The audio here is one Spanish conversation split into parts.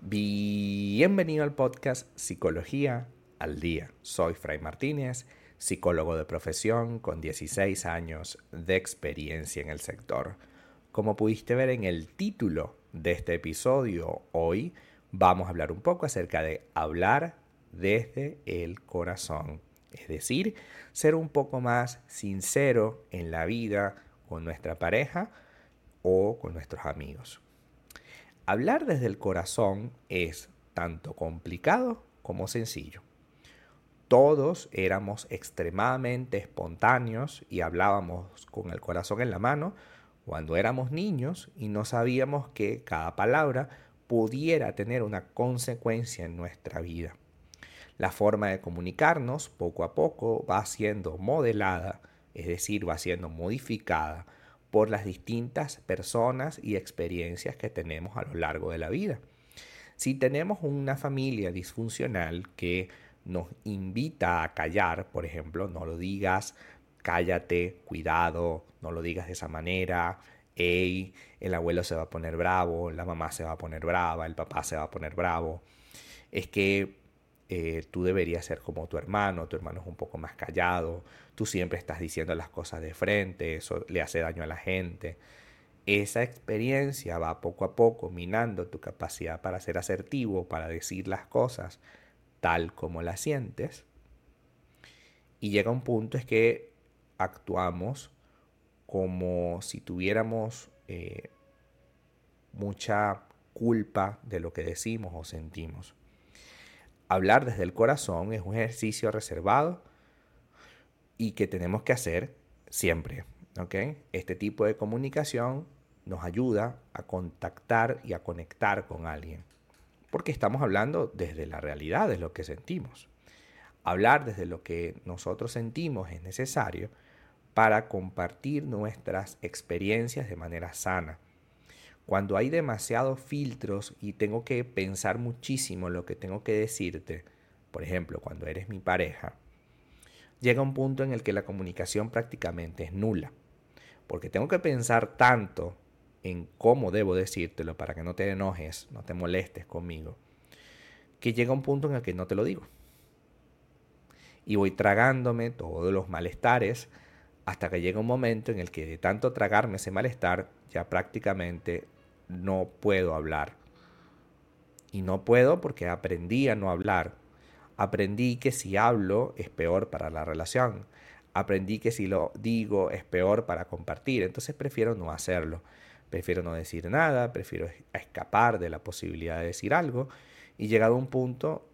Bienvenido al podcast Psicología al Día. Soy Fray Martínez, psicólogo de profesión con 16 años de experiencia en el sector. Como pudiste ver en el título de este episodio, hoy vamos a hablar un poco acerca de hablar desde el corazón. Es decir, ser un poco más sincero en la vida con nuestra pareja o con nuestros amigos. Hablar desde el corazón es tanto complicado como sencillo. Todos éramos extremadamente espontáneos y hablábamos con el corazón en la mano cuando éramos niños y no sabíamos que cada palabra pudiera tener una consecuencia en nuestra vida. La forma de comunicarnos poco a poco va siendo modelada, es decir, va siendo modificada por las distintas personas y experiencias que tenemos a lo largo de la vida. Si tenemos una familia disfuncional que nos invita a callar, por ejemplo, no lo digas, cállate, cuidado, no lo digas de esa manera, hey, el abuelo se va a poner bravo, la mamá se va a poner brava, el papá se va a poner bravo, es que eh, tú deberías ser como tu hermano, tu hermano es un poco más callado, tú siempre estás diciendo las cosas de frente, eso le hace daño a la gente. Esa experiencia va poco a poco minando tu capacidad para ser asertivo, para decir las cosas tal como las sientes. Y llega un punto es que actuamos como si tuviéramos eh, mucha culpa de lo que decimos o sentimos. Hablar desde el corazón es un ejercicio reservado y que tenemos que hacer siempre. Este tipo de comunicación nos ayuda a contactar y a conectar con alguien, porque estamos hablando desde la realidad, de lo que sentimos. Hablar desde lo que nosotros sentimos es necesario para compartir nuestras experiencias de manera sana cuando hay demasiados filtros y tengo que pensar muchísimo lo que tengo que decirte, por ejemplo, cuando eres mi pareja, llega un punto en el que la comunicación prácticamente es nula. Porque tengo que pensar tanto en cómo debo decírtelo para que no te enojes, no te molestes conmigo, que llega un punto en el que no te lo digo. Y voy tragándome todos los malestares hasta que llega un momento en el que de tanto tragarme ese malestar, ya prácticamente no puedo hablar. Y no puedo porque aprendí a no hablar. Aprendí que si hablo es peor para la relación. Aprendí que si lo digo es peor para compartir. Entonces prefiero no hacerlo. Prefiero no decir nada, prefiero escapar de la posibilidad de decir algo. Y llegado a un punto,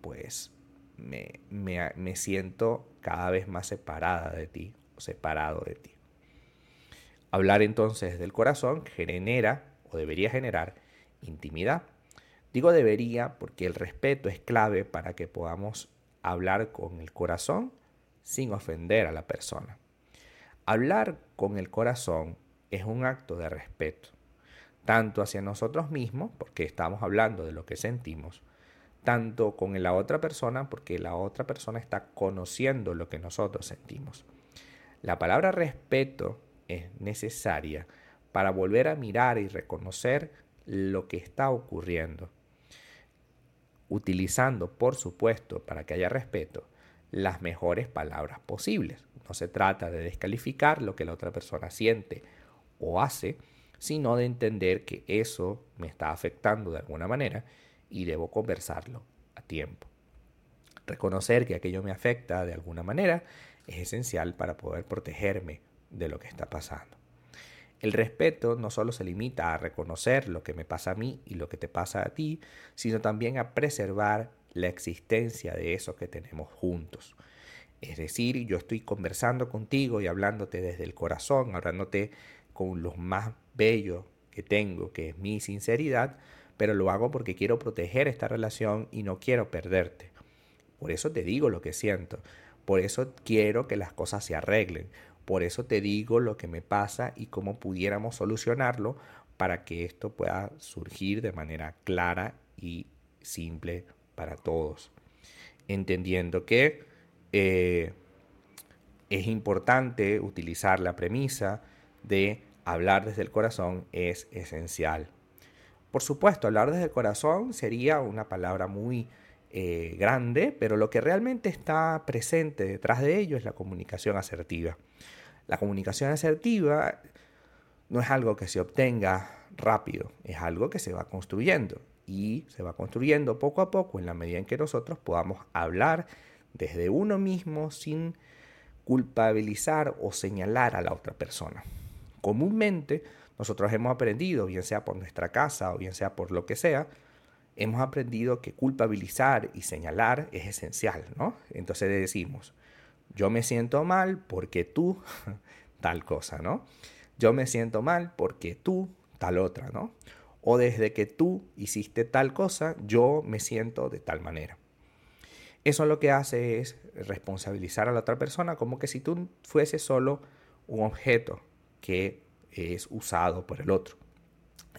pues me, me, me siento cada vez más separada de ti, o separado de ti. Hablar entonces del corazón genera debería generar intimidad. Digo debería porque el respeto es clave para que podamos hablar con el corazón sin ofender a la persona. Hablar con el corazón es un acto de respeto, tanto hacia nosotros mismos, porque estamos hablando de lo que sentimos, tanto con la otra persona, porque la otra persona está conociendo lo que nosotros sentimos. La palabra respeto es necesaria para volver a mirar y reconocer lo que está ocurriendo. Utilizando, por supuesto, para que haya respeto, las mejores palabras posibles. No se trata de descalificar lo que la otra persona siente o hace, sino de entender que eso me está afectando de alguna manera y debo conversarlo a tiempo. Reconocer que aquello me afecta de alguna manera es esencial para poder protegerme de lo que está pasando. El respeto no solo se limita a reconocer lo que me pasa a mí y lo que te pasa a ti, sino también a preservar la existencia de eso que tenemos juntos. Es decir, yo estoy conversando contigo y hablándote desde el corazón, hablándote con lo más bello que tengo, que es mi sinceridad, pero lo hago porque quiero proteger esta relación y no quiero perderte. Por eso te digo lo que siento, por eso quiero que las cosas se arreglen, por eso te digo lo que me pasa y cómo pudiéramos solucionarlo para que esto pueda surgir de manera clara y simple para todos. Entendiendo que eh, es importante utilizar la premisa de hablar desde el corazón es esencial. Por supuesto, hablar desde el corazón sería una palabra muy eh, grande, pero lo que realmente está presente detrás de ello es la comunicación asertiva. La comunicación asertiva no es algo que se obtenga rápido, es algo que se va construyendo y se va construyendo poco a poco en la medida en que nosotros podamos hablar desde uno mismo sin culpabilizar o señalar a la otra persona. Comúnmente nosotros hemos aprendido, bien sea por nuestra casa o bien sea por lo que sea, hemos aprendido que culpabilizar y señalar es esencial, ¿no? Entonces decimos, yo me siento mal porque tú tal cosa, ¿no? Yo me siento mal porque tú tal otra, ¿no? O desde que tú hiciste tal cosa, yo me siento de tal manera. Eso lo que hace es responsabilizar a la otra persona como que si tú fueses solo un objeto que es usado por el otro.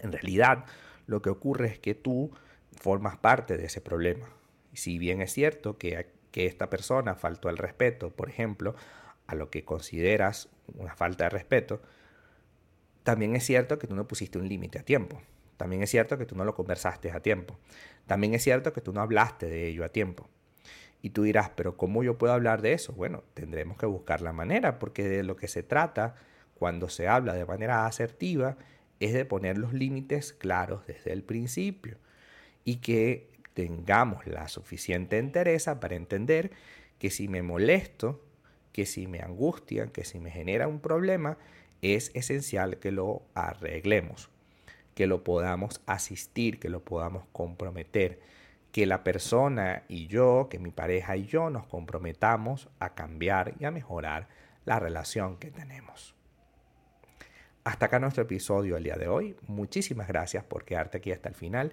En realidad, lo que ocurre es que tú formas parte de ese problema. Si bien es cierto que, que esta persona faltó el respeto, por ejemplo, a lo que consideras una falta de respeto, también es cierto que tú no pusiste un límite a tiempo. También es cierto que tú no lo conversaste a tiempo. También es cierto que tú no hablaste de ello a tiempo. Y tú dirás, pero ¿cómo yo puedo hablar de eso? Bueno, tendremos que buscar la manera, porque de lo que se trata cuando se habla de manera asertiva es de poner los límites claros desde el principio y que tengamos la suficiente entereza para entender que si me molesto, que si me angustia, que si me genera un problema, es esencial que lo arreglemos, que lo podamos asistir, que lo podamos comprometer que la persona y yo, que mi pareja y yo nos comprometamos a cambiar y a mejorar la relación que tenemos. Hasta acá nuestro episodio el día de hoy. Muchísimas gracias por quedarte aquí hasta el final.